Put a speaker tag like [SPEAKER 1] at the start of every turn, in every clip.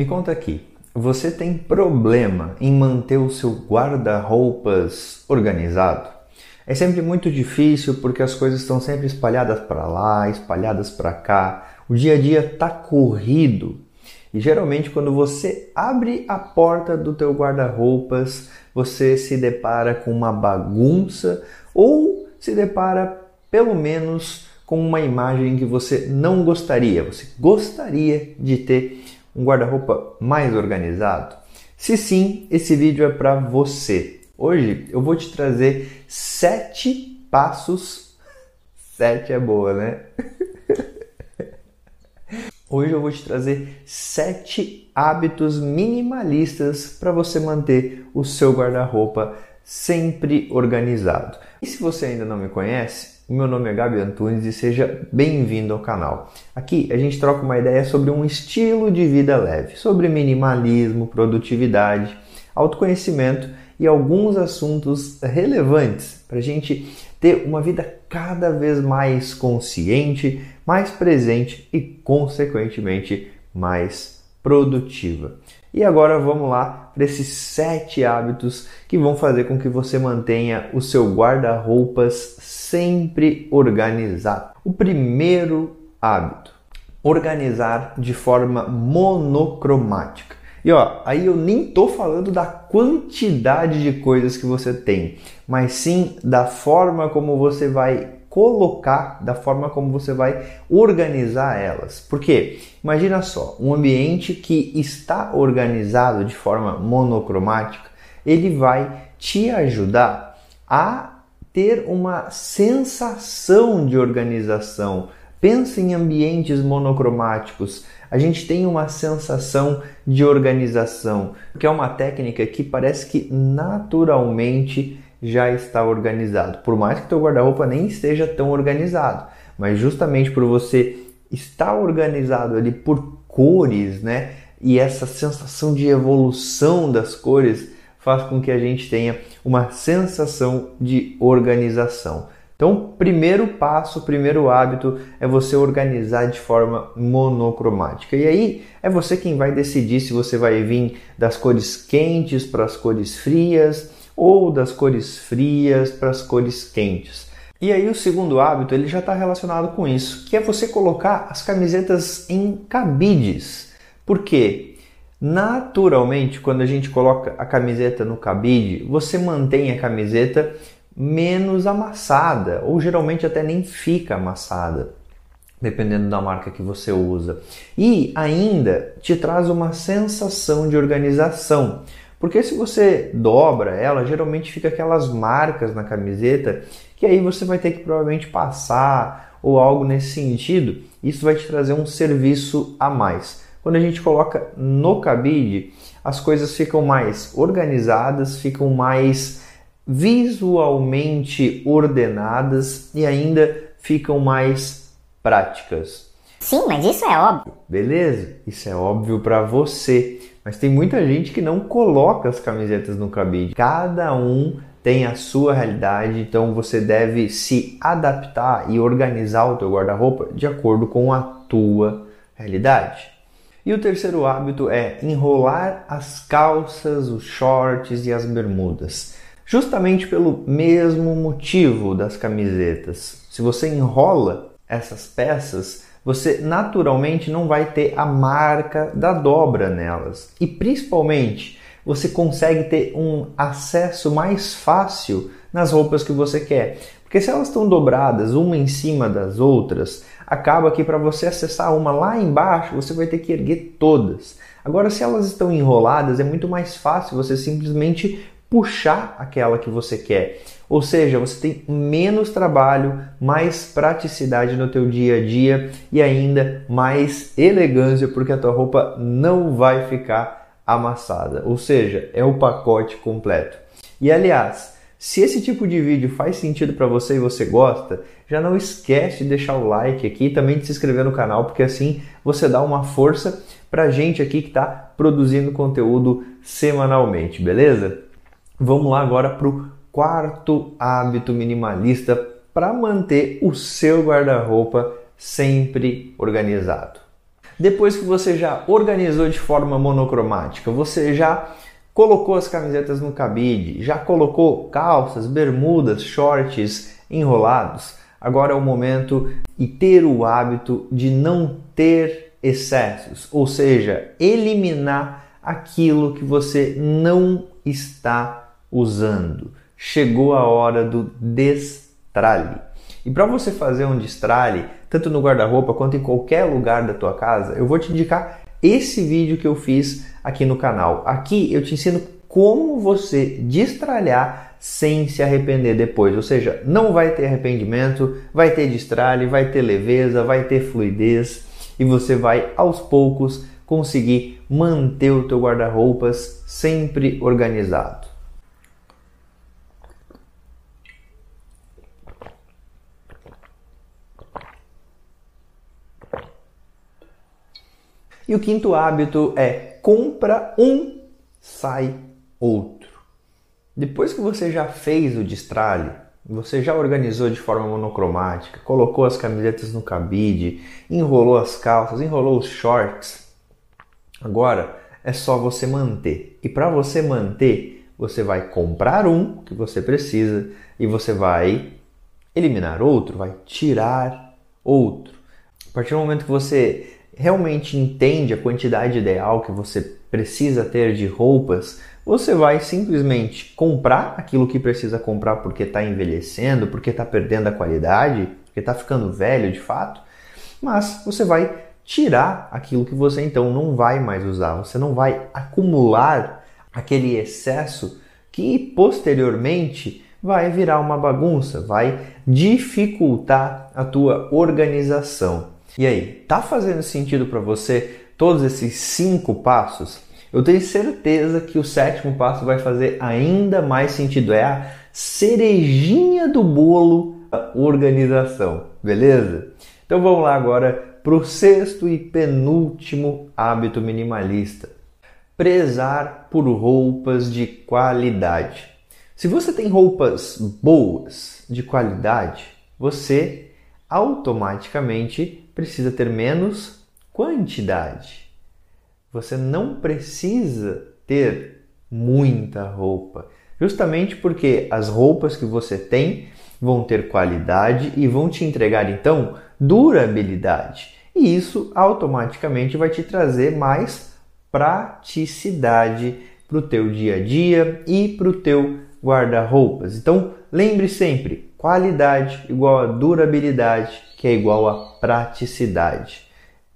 [SPEAKER 1] Me conta aqui, você tem problema em manter o seu guarda-roupas organizado? É sempre muito difícil porque as coisas estão sempre espalhadas para lá, espalhadas para cá. O dia a dia está corrido. E geralmente quando você abre a porta do teu guarda-roupas, você se depara com uma bagunça ou se depara pelo menos com uma imagem que você não gostaria. Você gostaria de ter um guarda-roupa mais organizado? Se sim, esse vídeo é para você. Hoje eu vou te trazer sete passos. Sete é boa, né? Hoje eu vou te trazer sete hábitos minimalistas para você manter o seu guarda-roupa sempre organizado. E se você ainda não me conhece, o meu nome é Gabi Antunes e seja bem-vindo ao canal. Aqui a gente troca uma ideia sobre um estilo de vida leve, sobre minimalismo, produtividade, autoconhecimento e alguns assuntos relevantes para a gente ter uma vida cada vez mais consciente, mais presente e, consequentemente, mais produtiva. E agora vamos lá para esses sete hábitos que vão fazer com que você mantenha o seu guarda-roupas sempre organizado. O primeiro hábito: organizar de forma monocromática. E ó, aí eu nem tô falando da quantidade de coisas que você tem, mas sim da forma como você vai colocar, da forma como você vai organizar elas. Porque imagina só, um ambiente que está organizado de forma monocromática, ele vai te ajudar a ter uma sensação de organização. Pensa em ambientes monocromáticos. A gente tem uma sensação de organização, que é uma técnica que parece que naturalmente já está organizado. Por mais que teu guarda-roupa nem esteja tão organizado, mas justamente por você estar organizado ali por cores, né? E essa sensação de evolução das cores faz com que a gente tenha uma sensação de organização. Então, primeiro passo, primeiro hábito é você organizar de forma monocromática. E aí é você quem vai decidir se você vai vir das cores quentes para as cores frias, ou das cores frias para as cores quentes. E aí o segundo hábito ele já está relacionado com isso, que é você colocar as camisetas em cabides. Por quê? Naturalmente, quando a gente coloca a camiseta no cabide, você mantém a camiseta menos amassada, ou geralmente até nem fica amassada, dependendo da marca que você usa. E ainda te traz uma sensação de organização. Porque se você dobra ela, geralmente fica aquelas marcas na camiseta que aí você vai ter que provavelmente passar ou algo nesse sentido. Isso vai te trazer um serviço a mais. Quando a gente coloca no cabide, as coisas ficam mais organizadas, ficam mais visualmente ordenadas e ainda ficam mais práticas.
[SPEAKER 2] Sim, mas isso é óbvio.
[SPEAKER 1] Beleza? Isso é óbvio para você. Mas tem muita gente que não coloca as camisetas no cabide. Cada um tem a sua realidade, então você deve se adaptar e organizar o teu guarda-roupa de acordo com a tua realidade. E o terceiro hábito é enrolar as calças, os shorts e as bermudas. Justamente pelo mesmo motivo das camisetas. Se você enrola essas peças, você naturalmente não vai ter a marca da dobra nelas. E principalmente, você consegue ter um acesso mais fácil nas roupas que você quer. Porque se elas estão dobradas uma em cima das outras, acaba que para você acessar uma lá embaixo, você vai ter que erguer todas. Agora, se elas estão enroladas, é muito mais fácil você simplesmente puxar aquela que você quer. Ou seja, você tem menos trabalho, mais praticidade no teu dia a dia e ainda mais elegância, porque a tua roupa não vai ficar amassada. Ou seja, é o pacote completo. E aliás, se esse tipo de vídeo faz sentido para você e você gosta, já não esquece de deixar o like aqui e também de se inscrever no canal, porque assim você dá uma força para gente aqui que está produzindo conteúdo semanalmente, beleza? Vamos lá agora para o quarto hábito minimalista para manter o seu guarda-roupa sempre organizado. Depois que você já organizou de forma monocromática, você já colocou as camisetas no cabide, já colocou calças, bermudas, shorts enrolados, agora é o momento e ter o hábito de não ter excessos, ou seja, eliminar aquilo que você não está usando chegou a hora do destralhe. E para você fazer um destralhe, tanto no guarda-roupa quanto em qualquer lugar da tua casa, eu vou te indicar esse vídeo que eu fiz aqui no canal. Aqui eu te ensino como você destralhar sem se arrepender depois. Ou seja, não vai ter arrependimento, vai ter destralhe, vai ter leveza, vai ter fluidez e você vai aos poucos conseguir manter o teu guarda-roupas sempre organizado. E o quinto hábito é compra um, sai outro. Depois que você já fez o destralhe, você já organizou de forma monocromática, colocou as camisetas no cabide, enrolou as calças, enrolou os shorts. Agora é só você manter. E para você manter, você vai comprar um que você precisa e você vai eliminar outro, vai tirar outro. A partir do momento que você realmente entende a quantidade ideal que você precisa ter de roupas, você vai simplesmente comprar aquilo que precisa comprar porque está envelhecendo, porque está perdendo a qualidade, porque está ficando velho de fato, mas você vai tirar aquilo que você então não vai mais usar, você não vai acumular aquele excesso que posteriormente vai virar uma bagunça, vai dificultar a tua organização. E aí, tá fazendo sentido para você todos esses cinco passos? Eu tenho certeza que o sétimo passo vai fazer ainda mais sentido. É a cerejinha do bolo, organização, beleza? Então vamos lá agora para o sexto e penúltimo hábito minimalista: prezar por roupas de qualidade. Se você tem roupas boas, de qualidade, você automaticamente precisa ter menos quantidade. Você não precisa ter muita roupa, justamente porque as roupas que você tem vão ter qualidade e vão te entregar então durabilidade. E isso automaticamente vai te trazer mais praticidade para o teu dia a dia e para o teu guarda-roupas. Então lembre sempre, qualidade igual a durabilidade que é igual a praticidade.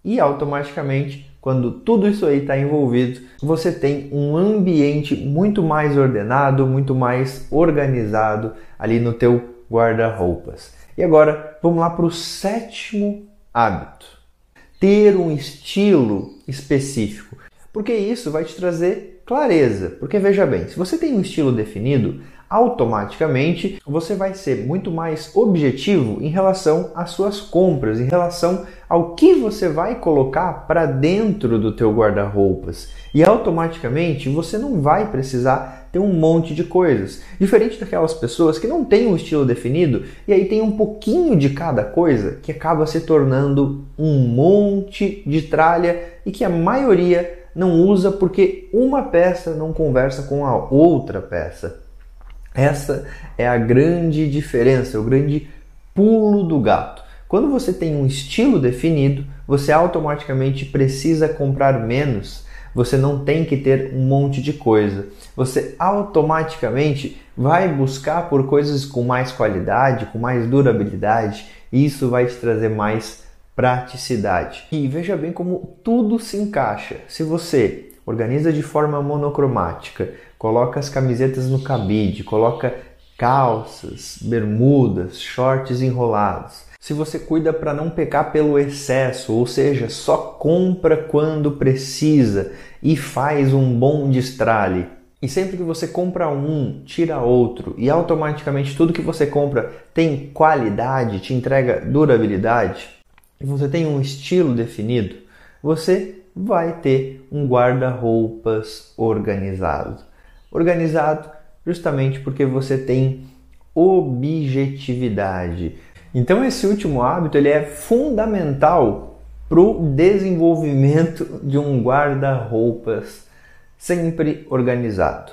[SPEAKER 1] E automaticamente, quando tudo isso aí está envolvido, você tem um ambiente muito mais ordenado, muito mais organizado ali no teu guarda-roupas. E agora vamos lá para o sétimo hábito: ter um estilo específico, porque isso vai te trazer clareza. Porque veja bem, se você tem um estilo definido, automaticamente você vai ser muito mais objetivo em relação às suas compras, em relação ao que você vai colocar para dentro do teu guarda-roupas. E automaticamente você não vai precisar ter um monte de coisas. Diferente daquelas pessoas que não têm um estilo definido e aí tem um pouquinho de cada coisa que acaba se tornando um monte de tralha e que a maioria não usa porque uma peça não conversa com a outra peça. Essa é a grande diferença, o grande pulo do gato. Quando você tem um estilo definido, você automaticamente precisa comprar menos. Você não tem que ter um monte de coisa. Você automaticamente vai buscar por coisas com mais qualidade, com mais durabilidade, e isso vai te trazer mais praticidade. E veja bem como tudo se encaixa. Se você organiza de forma monocromática, coloca as camisetas no cabide, coloca calças, bermudas, shorts enrolados. Se você cuida para não pecar pelo excesso, ou seja, só compra quando precisa e faz um bom destralhe. E sempre que você compra um, tira outro e automaticamente tudo que você compra tem qualidade, te entrega durabilidade, e você tem um estilo definido, você vai ter um guarda-roupas organizado. Organizado justamente porque você tem objetividade. Então esse último hábito ele é fundamental para o desenvolvimento de um guarda-roupas sempre organizado.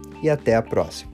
[SPEAKER 1] e até a próxima.